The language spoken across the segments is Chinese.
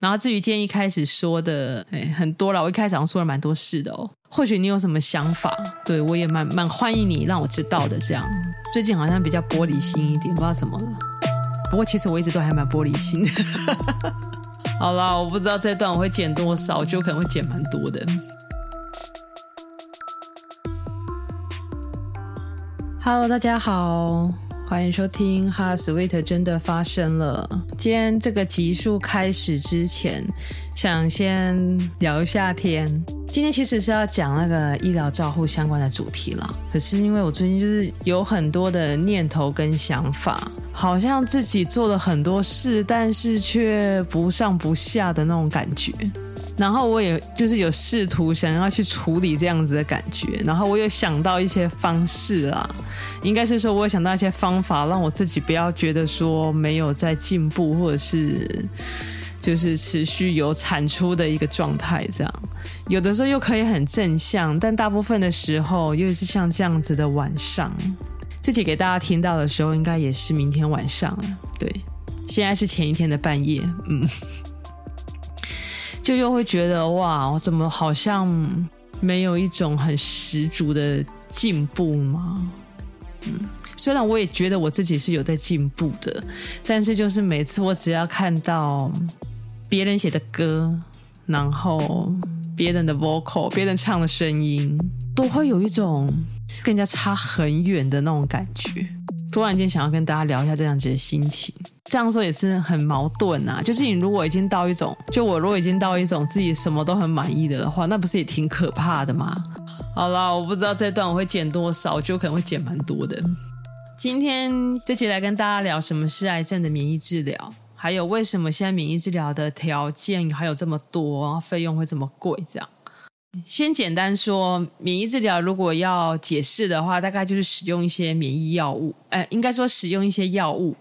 然后至于今天一开始说的，哎，很多了，我一开始好像说了蛮多事的哦。或许你有什么想法，对，我也蛮蛮欢迎你让我知道的。这样，最近好像比较玻璃心一点，不知道怎么了。不过其实我一直都还蛮玻璃心的。好啦，我不知道这段我会剪多少，就可能会剪蛮多的。Hello，大家好。欢迎收听《哈 Sweet》真的发生了。今天这个集数开始之前，想先聊一下天。今天其实是要讲那个医疗照护相关的主题了。可是因为我最近就是有很多的念头跟想法，好像自己做了很多事，但是却不上不下的那种感觉。然后我也就是有试图想要去处理这样子的感觉，然后我有想到一些方式啊，应该是说我有想到一些方法，让我自己不要觉得说没有在进步，或者是就是持续有产出的一个状态。这样有的时候又可以很正向，但大部分的时候，尤其是像这样子的晚上，自己给大家听到的时候，应该也是明天晚上了。对，现在是前一天的半夜，嗯。就又会觉得哇，我怎么好像没有一种很十足的进步吗？嗯，虽然我也觉得我自己是有在进步的，但是就是每次我只要看到别人写的歌，然后别人的 vocal，别人唱的声音，都会有一种跟人家差很远的那种感觉。突然间想要跟大家聊一下这样子的心情。这样说也是很矛盾呐、啊，就是你如果已经到一种，就我如果已经到一种自己什么都很满意的的话，那不是也挺可怕的吗？好啦，我不知道这段我会剪多少，就可能会剪蛮多的。今天这集来跟大家聊什么是癌症的免疫治疗，还有为什么现在免疫治疗的条件还有这么多，费用会这么贵？这样，先简单说，免疫治疗如果要解释的话，大概就是使用一些免疫药物，哎，应该说使用一些药物。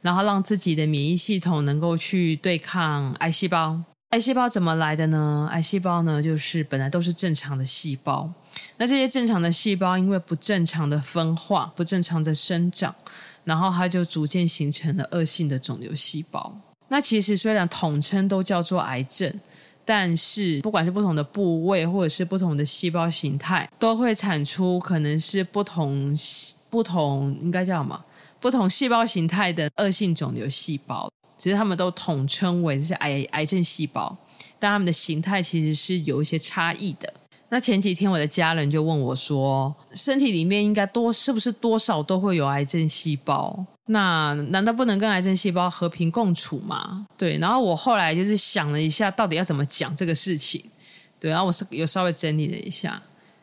然后让自己的免疫系统能够去对抗癌细胞。癌细胞怎么来的呢？癌细胞呢，就是本来都是正常的细胞。那这些正常的细胞因为不正常的分化、不正常的生长，然后它就逐渐形成了恶性的肿瘤细胞。那其实虽然统称都叫做癌症，但是不管是不同的部位或者是不同的细胞形态，都会产出可能是不同不同应该叫什么？不同细胞形态的恶性肿瘤细胞，只是他们都统称为是癌癌症细胞，但他们的形态其实是有一些差异的。那前几天我的家人就问我说，身体里面应该多是不是多少都会有癌症细胞？那难道不能跟癌症细胞和平共处吗？对，然后我后来就是想了一下，到底要怎么讲这个事情？对，然后我是有稍微整理了一下，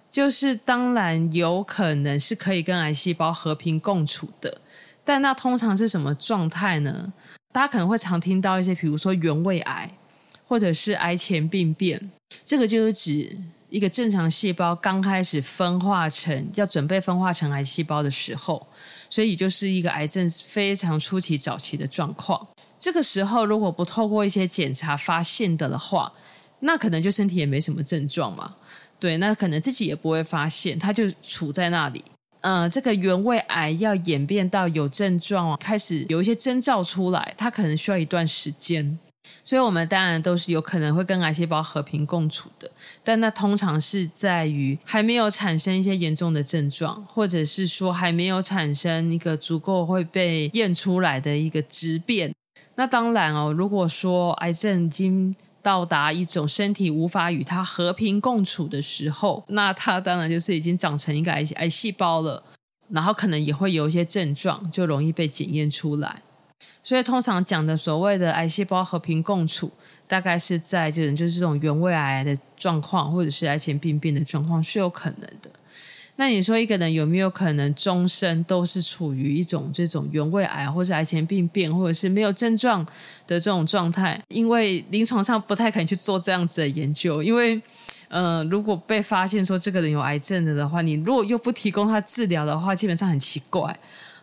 就是当然有可能是可以跟癌细胞和平共处的。但那通常是什么状态呢？大家可能会常听到一些，比如说原位癌，或者是癌前病变。这个就是指一个正常细胞刚开始分化成要准备分化成癌细胞的时候，所以就是一个癌症非常初期早期的状况。这个时候如果不透过一些检查发现的的话，那可能就身体也没什么症状嘛。对，那可能自己也不会发现，它就处在那里。呃，这个原位癌要演变到有症状，开始有一些征兆出来，它可能需要一段时间。所以，我们当然都是有可能会跟癌细胞和平共处的，但那通常是在于还没有产生一些严重的症状，或者是说还没有产生一个足够会被验出来的一个质变。那当然哦，如果说癌症已经到达一种身体无法与它和平共处的时候，那它当然就是已经长成一个癌癌细胞了，然后可能也会有一些症状，就容易被检验出来。所以通常讲的所谓的癌细胞和平共处，大概是在就是就是这种原位癌的状况，或者是癌前病变的状况是有可能的。那你说一个人有没有可能终身都是处于一种这种原位癌，或者癌前病变，或者是没有症状的这种状态？因为临床上不太可能去做这样子的研究，因为，呃，如果被发现说这个人有癌症的的话，你如果又不提供他治疗的话，基本上很奇怪。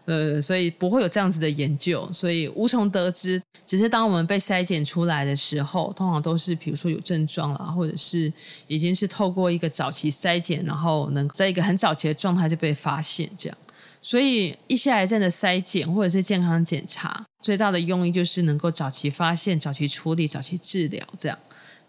呃，所以不会有这样子的研究，所以无从得知。只是当我们被筛检出来的时候，通常都是比如说有症状了，或者是已经是透过一个早期筛检，然后能在一个很早期的状态就被发现这样。所以一些癌症的筛检或者是健康检查，最大的用意就是能够早期发现、早期处理、早期治疗，这样。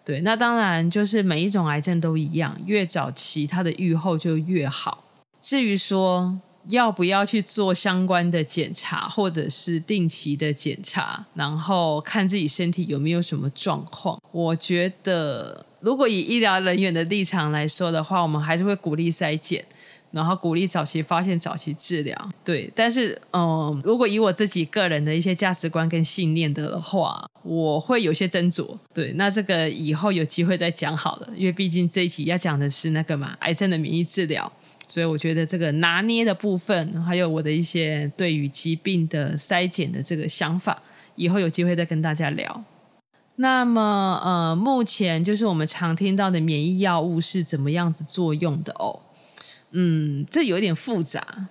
对，那当然就是每一种癌症都一样，越早期它的预后就越好。至于说要不要去做相关的检查，或者是定期的检查，然后看自己身体有没有什么状况，我觉得如果以医疗人员的立场来说的话，我们还是会鼓励筛检。然后鼓励早期发现、早期治疗，对。但是，嗯，如果以我自己个人的一些价值观跟信念的话，我会有些斟酌。对，那这个以后有机会再讲好了，因为毕竟这一集要讲的是那个嘛，癌症的免疫治疗，所以我觉得这个拿捏的部分，还有我的一些对于疾病的筛检的这个想法，以后有机会再跟大家聊。那么，呃，目前就是我们常听到的免疫药物是怎么样子作用的哦？嗯，这有点复杂，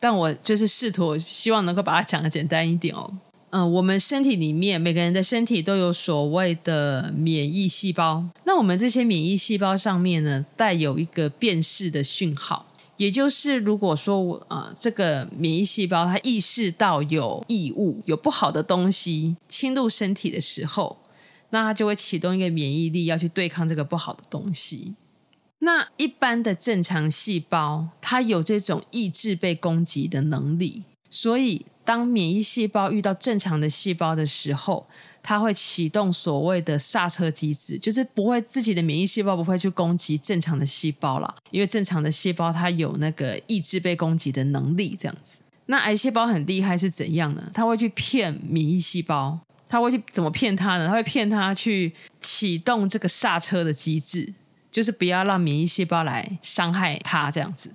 但我就是试图希望能够把它讲得简单一点哦。嗯、我们身体里面每个人的身体都有所谓的免疫细胞，那我们这些免疫细胞上面呢，带有一个辨识的讯号，也就是如果说啊、呃，这个免疫细胞它意识到有异物、有不好的东西侵入身体的时候，那它就会启动一个免疫力，要去对抗这个不好的东西。那一般的正常细胞，它有这种抑制被攻击的能力，所以当免疫细胞遇到正常的细胞的时候，它会启动所谓的刹车机制，就是不会自己的免疫细胞不会去攻击正常的细胞了，因为正常的细胞它有那个抑制被攻击的能力，这样子。那癌细胞很厉害是怎样呢？它会去骗免疫细胞，它会去怎么骗它呢？它会骗它去启动这个刹车的机制。就是不要让免疫细胞来伤害它，这样子。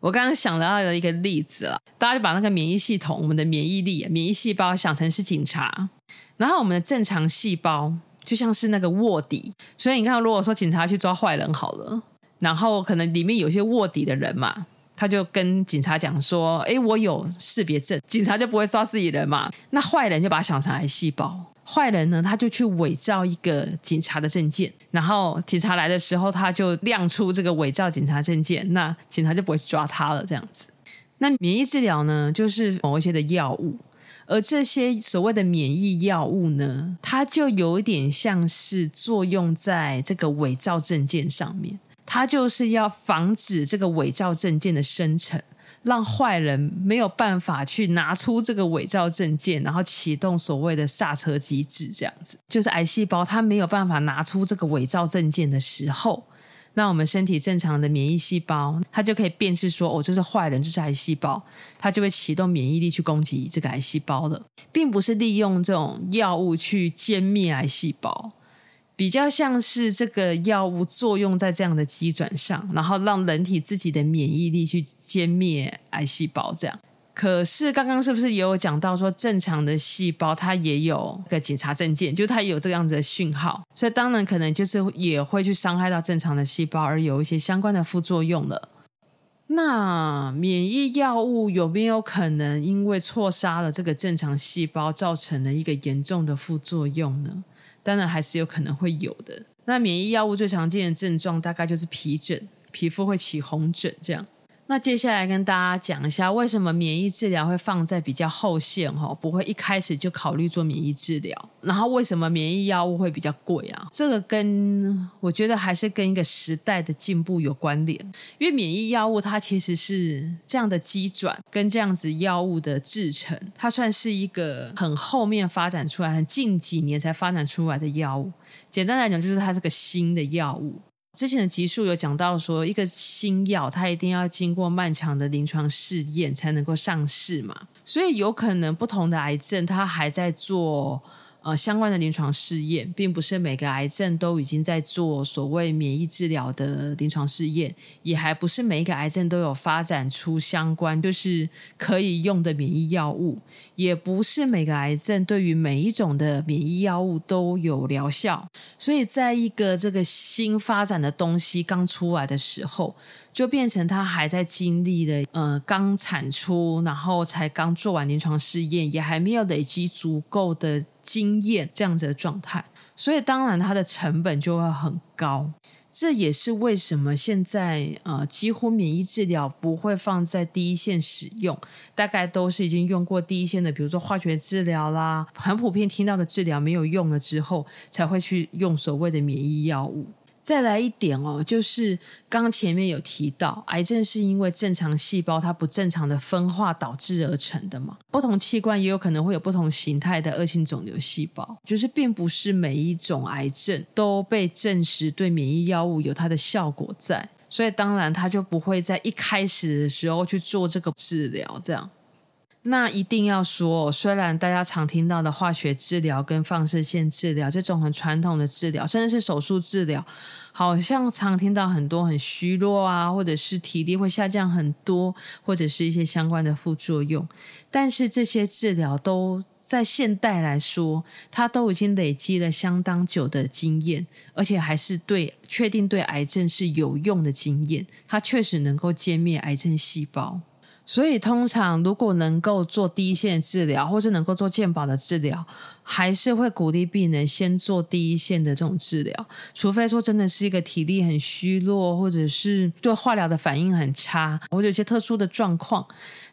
我刚刚想到的一个例子了，大家就把那个免疫系统、我们的免疫力、免疫细胞想成是警察，然后我们的正常细胞就像是那个卧底。所以你看，如果说警察去抓坏人好了，然后可能里面有些卧底的人嘛。他就跟警察讲说：“哎，我有识别证，警察就不会抓自己人嘛。那坏人就把他想成癌细胞，坏人呢，他就去伪造一个警察的证件，然后警察来的时候，他就亮出这个伪造警察证件，那警察就不会去抓他了。这样子，那免疫治疗呢，就是某一些的药物，而这些所谓的免疫药物呢，它就有一点像是作用在这个伪造证件上面。”它就是要防止这个伪造证件的生成，让坏人没有办法去拿出这个伪造证件，然后启动所谓的刹车机制。这样子，就是癌细胞它没有办法拿出这个伪造证件的时候，那我们身体正常的免疫细胞，它就可以辨识说，哦，这是坏人，这是癌细胞，它就会启动免疫力去攻击这个癌细胞了，并不是利用这种药物去歼灭癌细胞。比较像是这个药物作用在这样的机转上，然后让人体自己的免疫力去歼灭癌细胞。这样，可是刚刚是不是也有讲到说，正常的细胞它也有个检查证件，就它有这样子的讯号，所以当然可能就是也会去伤害到正常的细胞，而有一些相关的副作用了。那免疫药物有没有可能因为错杀了这个正常细胞，造成了一个严重的副作用呢？当然还是有可能会有的。那免疫药物最常见的症状大概就是皮疹，皮肤会起红疹这样。那接下来跟大家讲一下，为什么免疫治疗会放在比较后线哈，不会一开始就考虑做免疫治疗。然后为什么免疫药物会比较贵啊？这个跟我觉得还是跟一个时代的进步有关联。因为免疫药物它其实是这样的机转跟这样子药物的制成，它算是一个很后面发展出来、很近几年才发展出来的药物。简单来讲，就是它是个新的药物。之前的集数有讲到说，一个新药它一定要经过漫长的临床试验才能够上市嘛，所以有可能不同的癌症它还在做。呃，相关的临床试验，并不是每个癌症都已经在做所谓免疫治疗的临床试验，也还不是每一个癌症都有发展出相关就是可以用的免疫药物，也不是每个癌症对于每一种的免疫药物都有疗效，所以在一个这个新发展的东西刚出来的时候。就变成他还在经历了，呃，刚产出，然后才刚做完临床试验，也还没有累积足够的经验这样子的状态，所以当然它的成本就会很高。这也是为什么现在呃几乎免疫治疗不会放在第一线使用，大概都是已经用过第一线的，比如说化学治疗啦，很普遍听到的治疗没有用了之后，才会去用所谓的免疫药物。再来一点哦，就是刚前面有提到，癌症是因为正常细胞它不正常的分化导致而成的嘛。不同器官也有可能会有不同形态的恶性肿瘤细胞，就是并不是每一种癌症都被证实对免疫药物有它的效果在，所以当然它就不会在一开始的时候去做这个治疗，这样。那一定要说，虽然大家常听到的化学治疗跟放射线治疗这种很传统的治疗，甚至是手术治疗，好像常听到很多很虚弱啊，或者是体力会下降很多，或者是一些相关的副作用。但是这些治疗都在现代来说，它都已经累积了相当久的经验，而且还是对确定对癌症是有用的经验，它确实能够歼灭癌症细胞。所以，通常如果能够做第一线治疗，或是能够做健保的治疗，还是会鼓励病人先做第一线的这种治疗。除非说真的是一个体力很虚弱，或者是对化疗的反应很差，或者有些特殊的状况，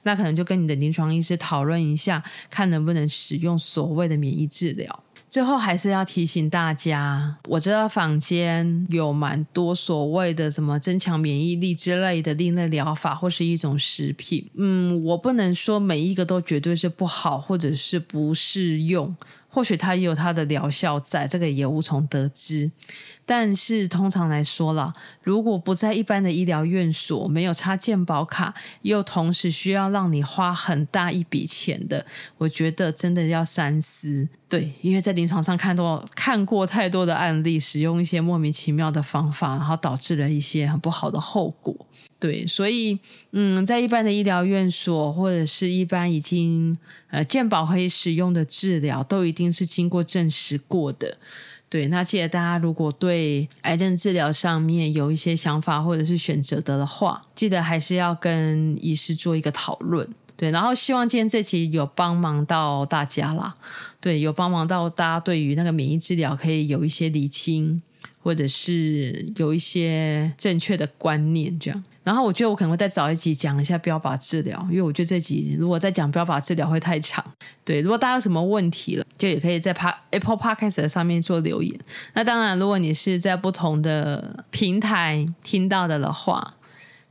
那可能就跟你的临床医师讨论一下，看能不能使用所谓的免疫治疗。最后还是要提醒大家，我知道坊间有蛮多所谓的什么增强免疫力之类的另类疗法，或是一种食品。嗯，我不能说每一个都绝对是不好，或者是不适用。或许它也有它的疗效在，这个也无从得知。但是通常来说啦，如果不在一般的医疗院所，没有插健保卡，又同时需要让你花很大一笔钱的，我觉得真的要三思。对，因为在临床上看多看过太多的案例，使用一些莫名其妙的方法，然后导致了一些很不好的后果。对，所以嗯，在一般的医疗院所或者是一般已经呃健保可以使用的治疗，都一定是经过证实过的。对，那记得大家如果对癌症治疗上面有一些想法或者是选择的的话，记得还是要跟医师做一个讨论。对，然后希望今天这期有帮忙到大家啦。对，有帮忙到大家对于那个免疫治疗可以有一些厘清，或者是有一些正确的观念这样。然后我觉得我可能会再找一集讲一下标靶治疗，因为我觉得这集如果再讲标靶治疗会太长。对，如果大家有什么问题了，就也可以在 Apple Podcast 上面做留言。那当然，如果你是在不同的平台听到的的话，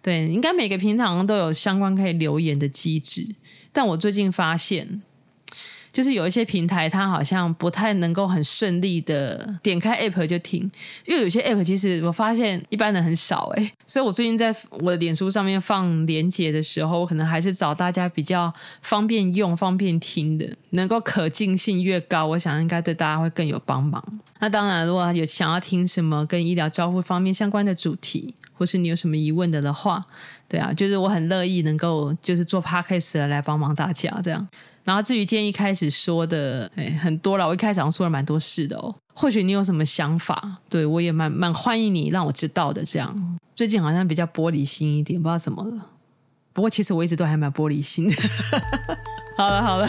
对，应该每个平台都有相关可以留言的机制。但我最近发现。就是有一些平台，它好像不太能够很顺利的点开 App 就听，因为有些 App 其实我发现一般人很少诶，所以我最近在我的脸书上面放连接的时候，我可能还是找大家比较方便用、方便听的，能够可进性越高，我想应该对大家会更有帮忙。那当然，如果有想要听什么跟医疗照护方面相关的主题，或是你有什么疑问的的话，对啊，就是我很乐意能够就是做 Podcast 来帮忙大家这样。然后至于今天一开始说的，哎，很多了。我一开始好像说了蛮多事的哦。或许你有什么想法，对，我也蛮蛮欢迎你让我知道的。这样，最近好像比较玻璃心一点，不知道怎么了。不过其实我一直都还蛮玻璃心的。好了好了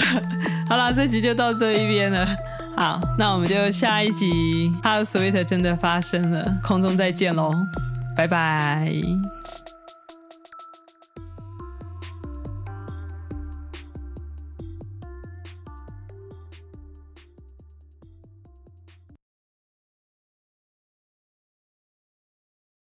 好了，这集就到这一边了。好，那我们就下一集《h 的 Sweet 真的发生了》，空中再见喽，拜拜。